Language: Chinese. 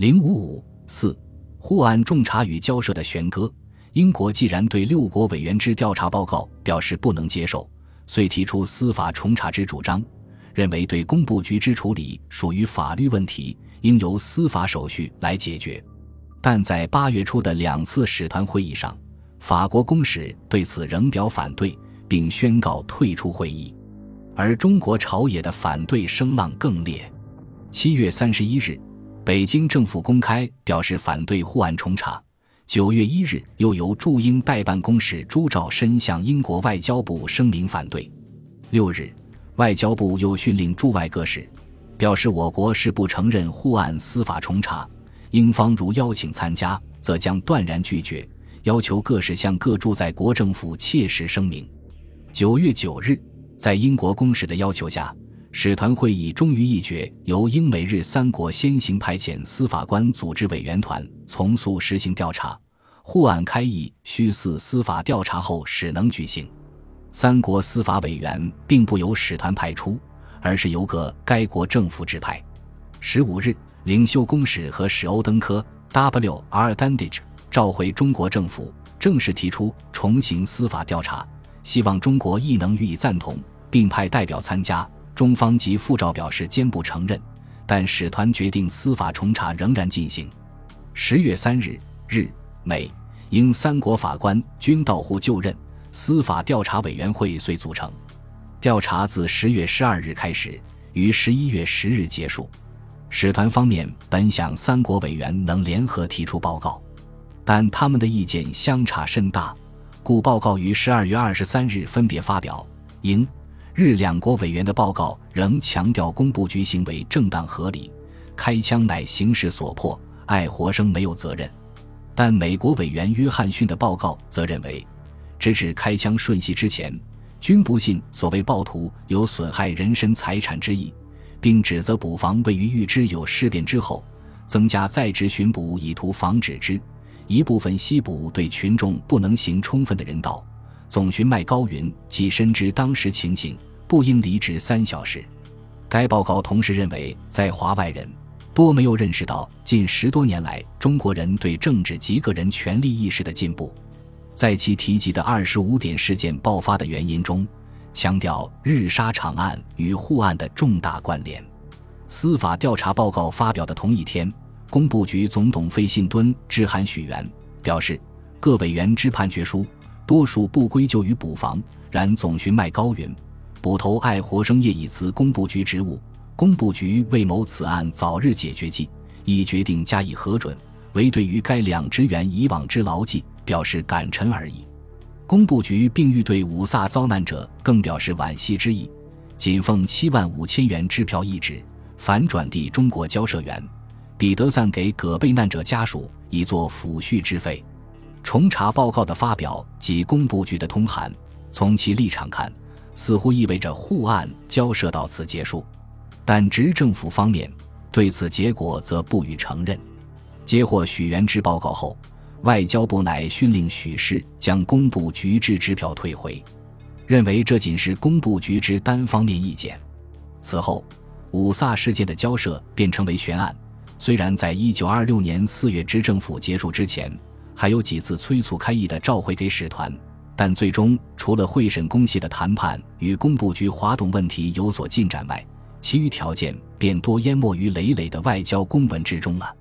零五五四，沪案仲查与交涉的悬戈。英国既然对六国委员之调查报告表示不能接受，遂提出司法重查之主张，认为对工部局之处理属于法律问题，应由司法手续来解决。但在八月初的两次使团会议上，法国公使对此仍表反对，并宣告退出会议，而中国朝野的反对声浪更烈。七月三十一日，北京政府公开表示反对护案重查。九月一日，又由驻英代办公使朱兆申向英国外交部声明反对。六日，外交部又训令驻外各使，表示我国是不承认护案司法重查，英方如邀请参加，则将断然拒绝。要求各使向各驻在国政府切实声明。九月九日，在英国公使的要求下，使团会议终于议决，由英美日三国先行派遣司法官组织委员团，从速实行调查。沪案开议需似司法调查后始能举行。三国司法委员并不由使团派出，而是由各该国政府指派。十五日，领袖公使和史欧登科 W. R. Dandage 召回中国政府，正式提出重行司法调查，希望中国亦能予以赞同，并派代表参加。中方及副照表示坚不承认，但使团决定司法重查仍然进行。十月三日，日美英三国法官均到沪就任，司法调查委员会遂组成。调查自十月十二日开始，于十一月十日结束。使团方面本想三国委员能联合提出报告，但他们的意见相差甚大，故报告于十二月二十三日分别发表。英。日两国委员的报告仍强调工部局行为正当合理，开枪乃形势所迫，爱活生没有责任。但美国委员约翰逊的报告则认为，直至开枪瞬息之前，均不信所谓暴徒有损害人身财产之意，并指责捕房位于预知有事变之后，增加在职巡捕以图防止之。一部分西捕对群众不能行充分的人道。总巡麦高云即深知当时情形，不应离职三小时。该报告同时认为，在华外人多没有认识到近十多年来中国人对政治及个人权利意识的进步。在其提及的二十五点事件爆发的原因中，强调日沙场案与沪案的重大关联。司法调查报告发表的同一天，工部局总董费信敦致函许源，表示各委员之判决书。多数不归咎于捕房，然总巡麦高云、捕头爱活生业已辞工部局职务，工部局为谋此案早日解决计，已决定加以核准，唯对于该两职员以往之劳绩表示感陈而已。工部局并欲对五萨遭难者更表示惋惜之意，仅奉七万五千元支票一纸，反转递中国交涉员，彼得散给各被难者家属，以作抚恤之费。重查报告的发表及工部局的通函，从其立场看，似乎意味着沪案交涉到此结束，但执政府方面对此结果则不予承认。接获许元之报告后，外交部乃训令许氏将工部局之支票退回，认为这仅是工部局之单方面意见。此后，五卅事件的交涉便成为悬案。虽然在一九二六年四月执政府结束之前，还有几次催促开议的召回给使团，但最终除了会审公系的谈判与工部局滑动问题有所进展外，其余条件便多淹没于累累的外交公文之中了。